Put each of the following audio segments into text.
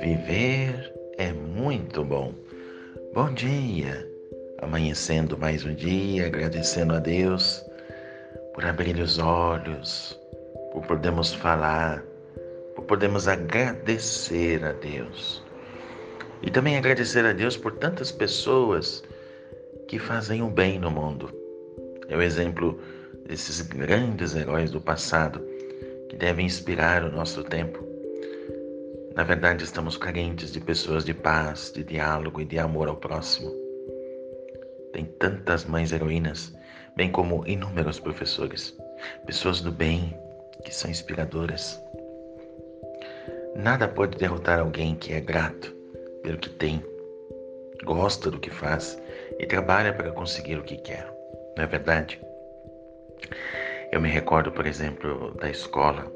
Viver é muito bom. Bom dia! Amanhecendo mais um dia, agradecendo a Deus por abrir os olhos, por podermos falar, por podermos agradecer a Deus. E também agradecer a Deus por tantas pessoas que fazem o bem no mundo. É o exemplo desses grandes heróis do passado que devem inspirar o nosso tempo. Na verdade, estamos carentes de pessoas de paz, de diálogo e de amor ao próximo. Tem tantas mães heroínas, bem como inúmeros professores, pessoas do bem que são inspiradoras. Nada pode derrotar alguém que é grato pelo que tem, gosta do que faz e trabalha para conseguir o que quer. Não é verdade? Eu me recordo, por exemplo, da escola,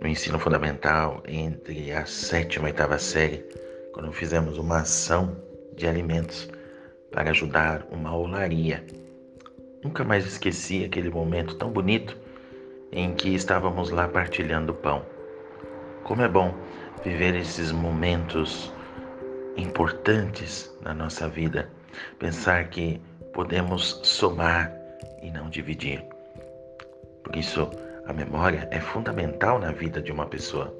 no ensino fundamental, entre a sétima e a oitava série, quando fizemos uma ação de alimentos para ajudar uma olaria. Nunca mais esqueci aquele momento tão bonito em que estávamos lá partilhando pão. Como é bom viver esses momentos importantes na nossa vida, pensar que podemos somar e não dividir. Por isso, a memória é fundamental na vida de uma pessoa.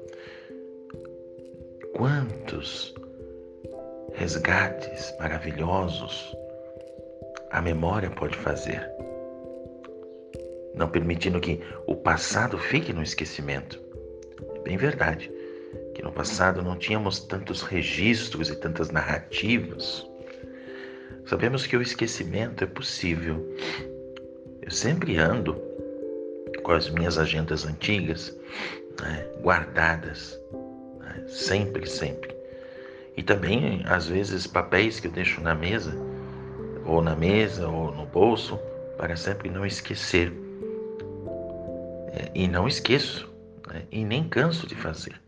Quantos resgates maravilhosos a memória pode fazer, não permitindo que o passado fique no esquecimento. É bem verdade que no passado não tínhamos tantos registros e tantas narrativas. Sabemos que o esquecimento é possível. Eu sempre ando com as minhas agendas antigas né, guardadas, né, sempre, sempre. E também, às vezes, papéis que eu deixo na mesa, ou na mesa, ou no bolso, para sempre não esquecer. É, e não esqueço, né, e nem canso de fazer.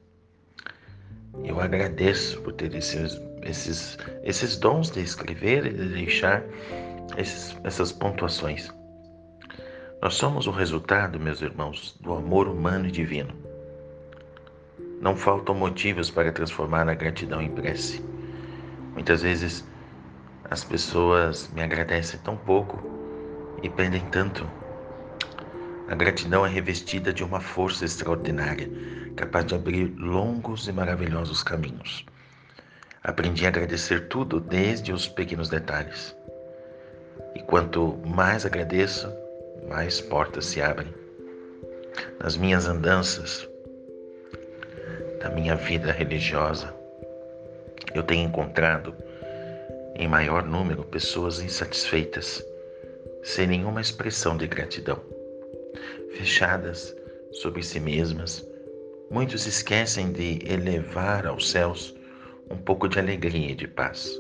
Eu agradeço por ter esses, esses, esses dons de escrever e de deixar esses, essas pontuações. Nós somos o resultado, meus irmãos, do amor humano e divino. Não faltam motivos para transformar a gratidão em prece. Muitas vezes as pessoas me agradecem tão pouco e pedem tanto. A gratidão é revestida de uma força extraordinária capaz de abrir longos e maravilhosos caminhos. Aprendi a agradecer tudo, desde os pequenos detalhes. E quanto mais agradeço, mais portas se abrem. Nas minhas andanças, da minha vida religiosa, eu tenho encontrado em maior número pessoas insatisfeitas, sem nenhuma expressão de gratidão, fechadas sobre si mesmas Muitos esquecem de elevar aos céus um pouco de alegria e de paz.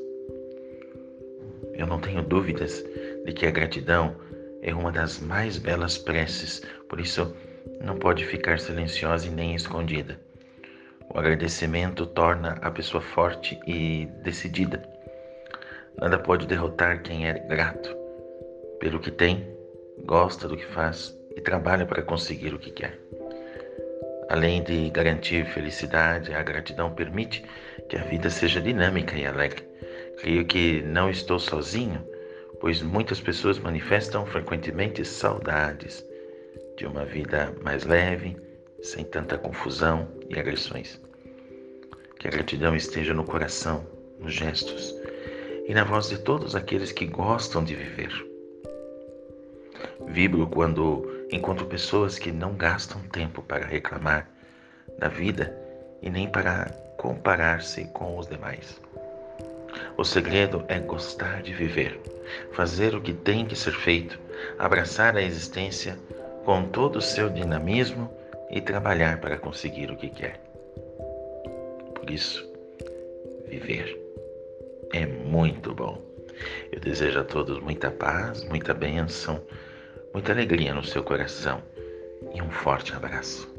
Eu não tenho dúvidas de que a gratidão é uma das mais belas preces, por isso não pode ficar silenciosa e nem escondida. O agradecimento torna a pessoa forte e decidida. Nada pode derrotar quem é grato pelo que tem, gosta do que faz e trabalha para conseguir o que quer. Além de garantir felicidade, a gratidão permite que a vida seja dinâmica e alegre. Creio que não estou sozinho, pois muitas pessoas manifestam frequentemente saudades de uma vida mais leve, sem tanta confusão e agressões. Que a gratidão esteja no coração, nos gestos e na voz de todos aqueles que gostam de viver. Vibro quando encontro pessoas que não gastam tempo para reclamar da vida e nem para comparar-se com os demais. O segredo é gostar de viver, fazer o que tem que ser feito, abraçar a existência com todo o seu dinamismo e trabalhar para conseguir o que quer. Por isso, viver é muito bom. Eu desejo a todos muita paz, muita bênção, muita alegria no seu coração e um forte abraço.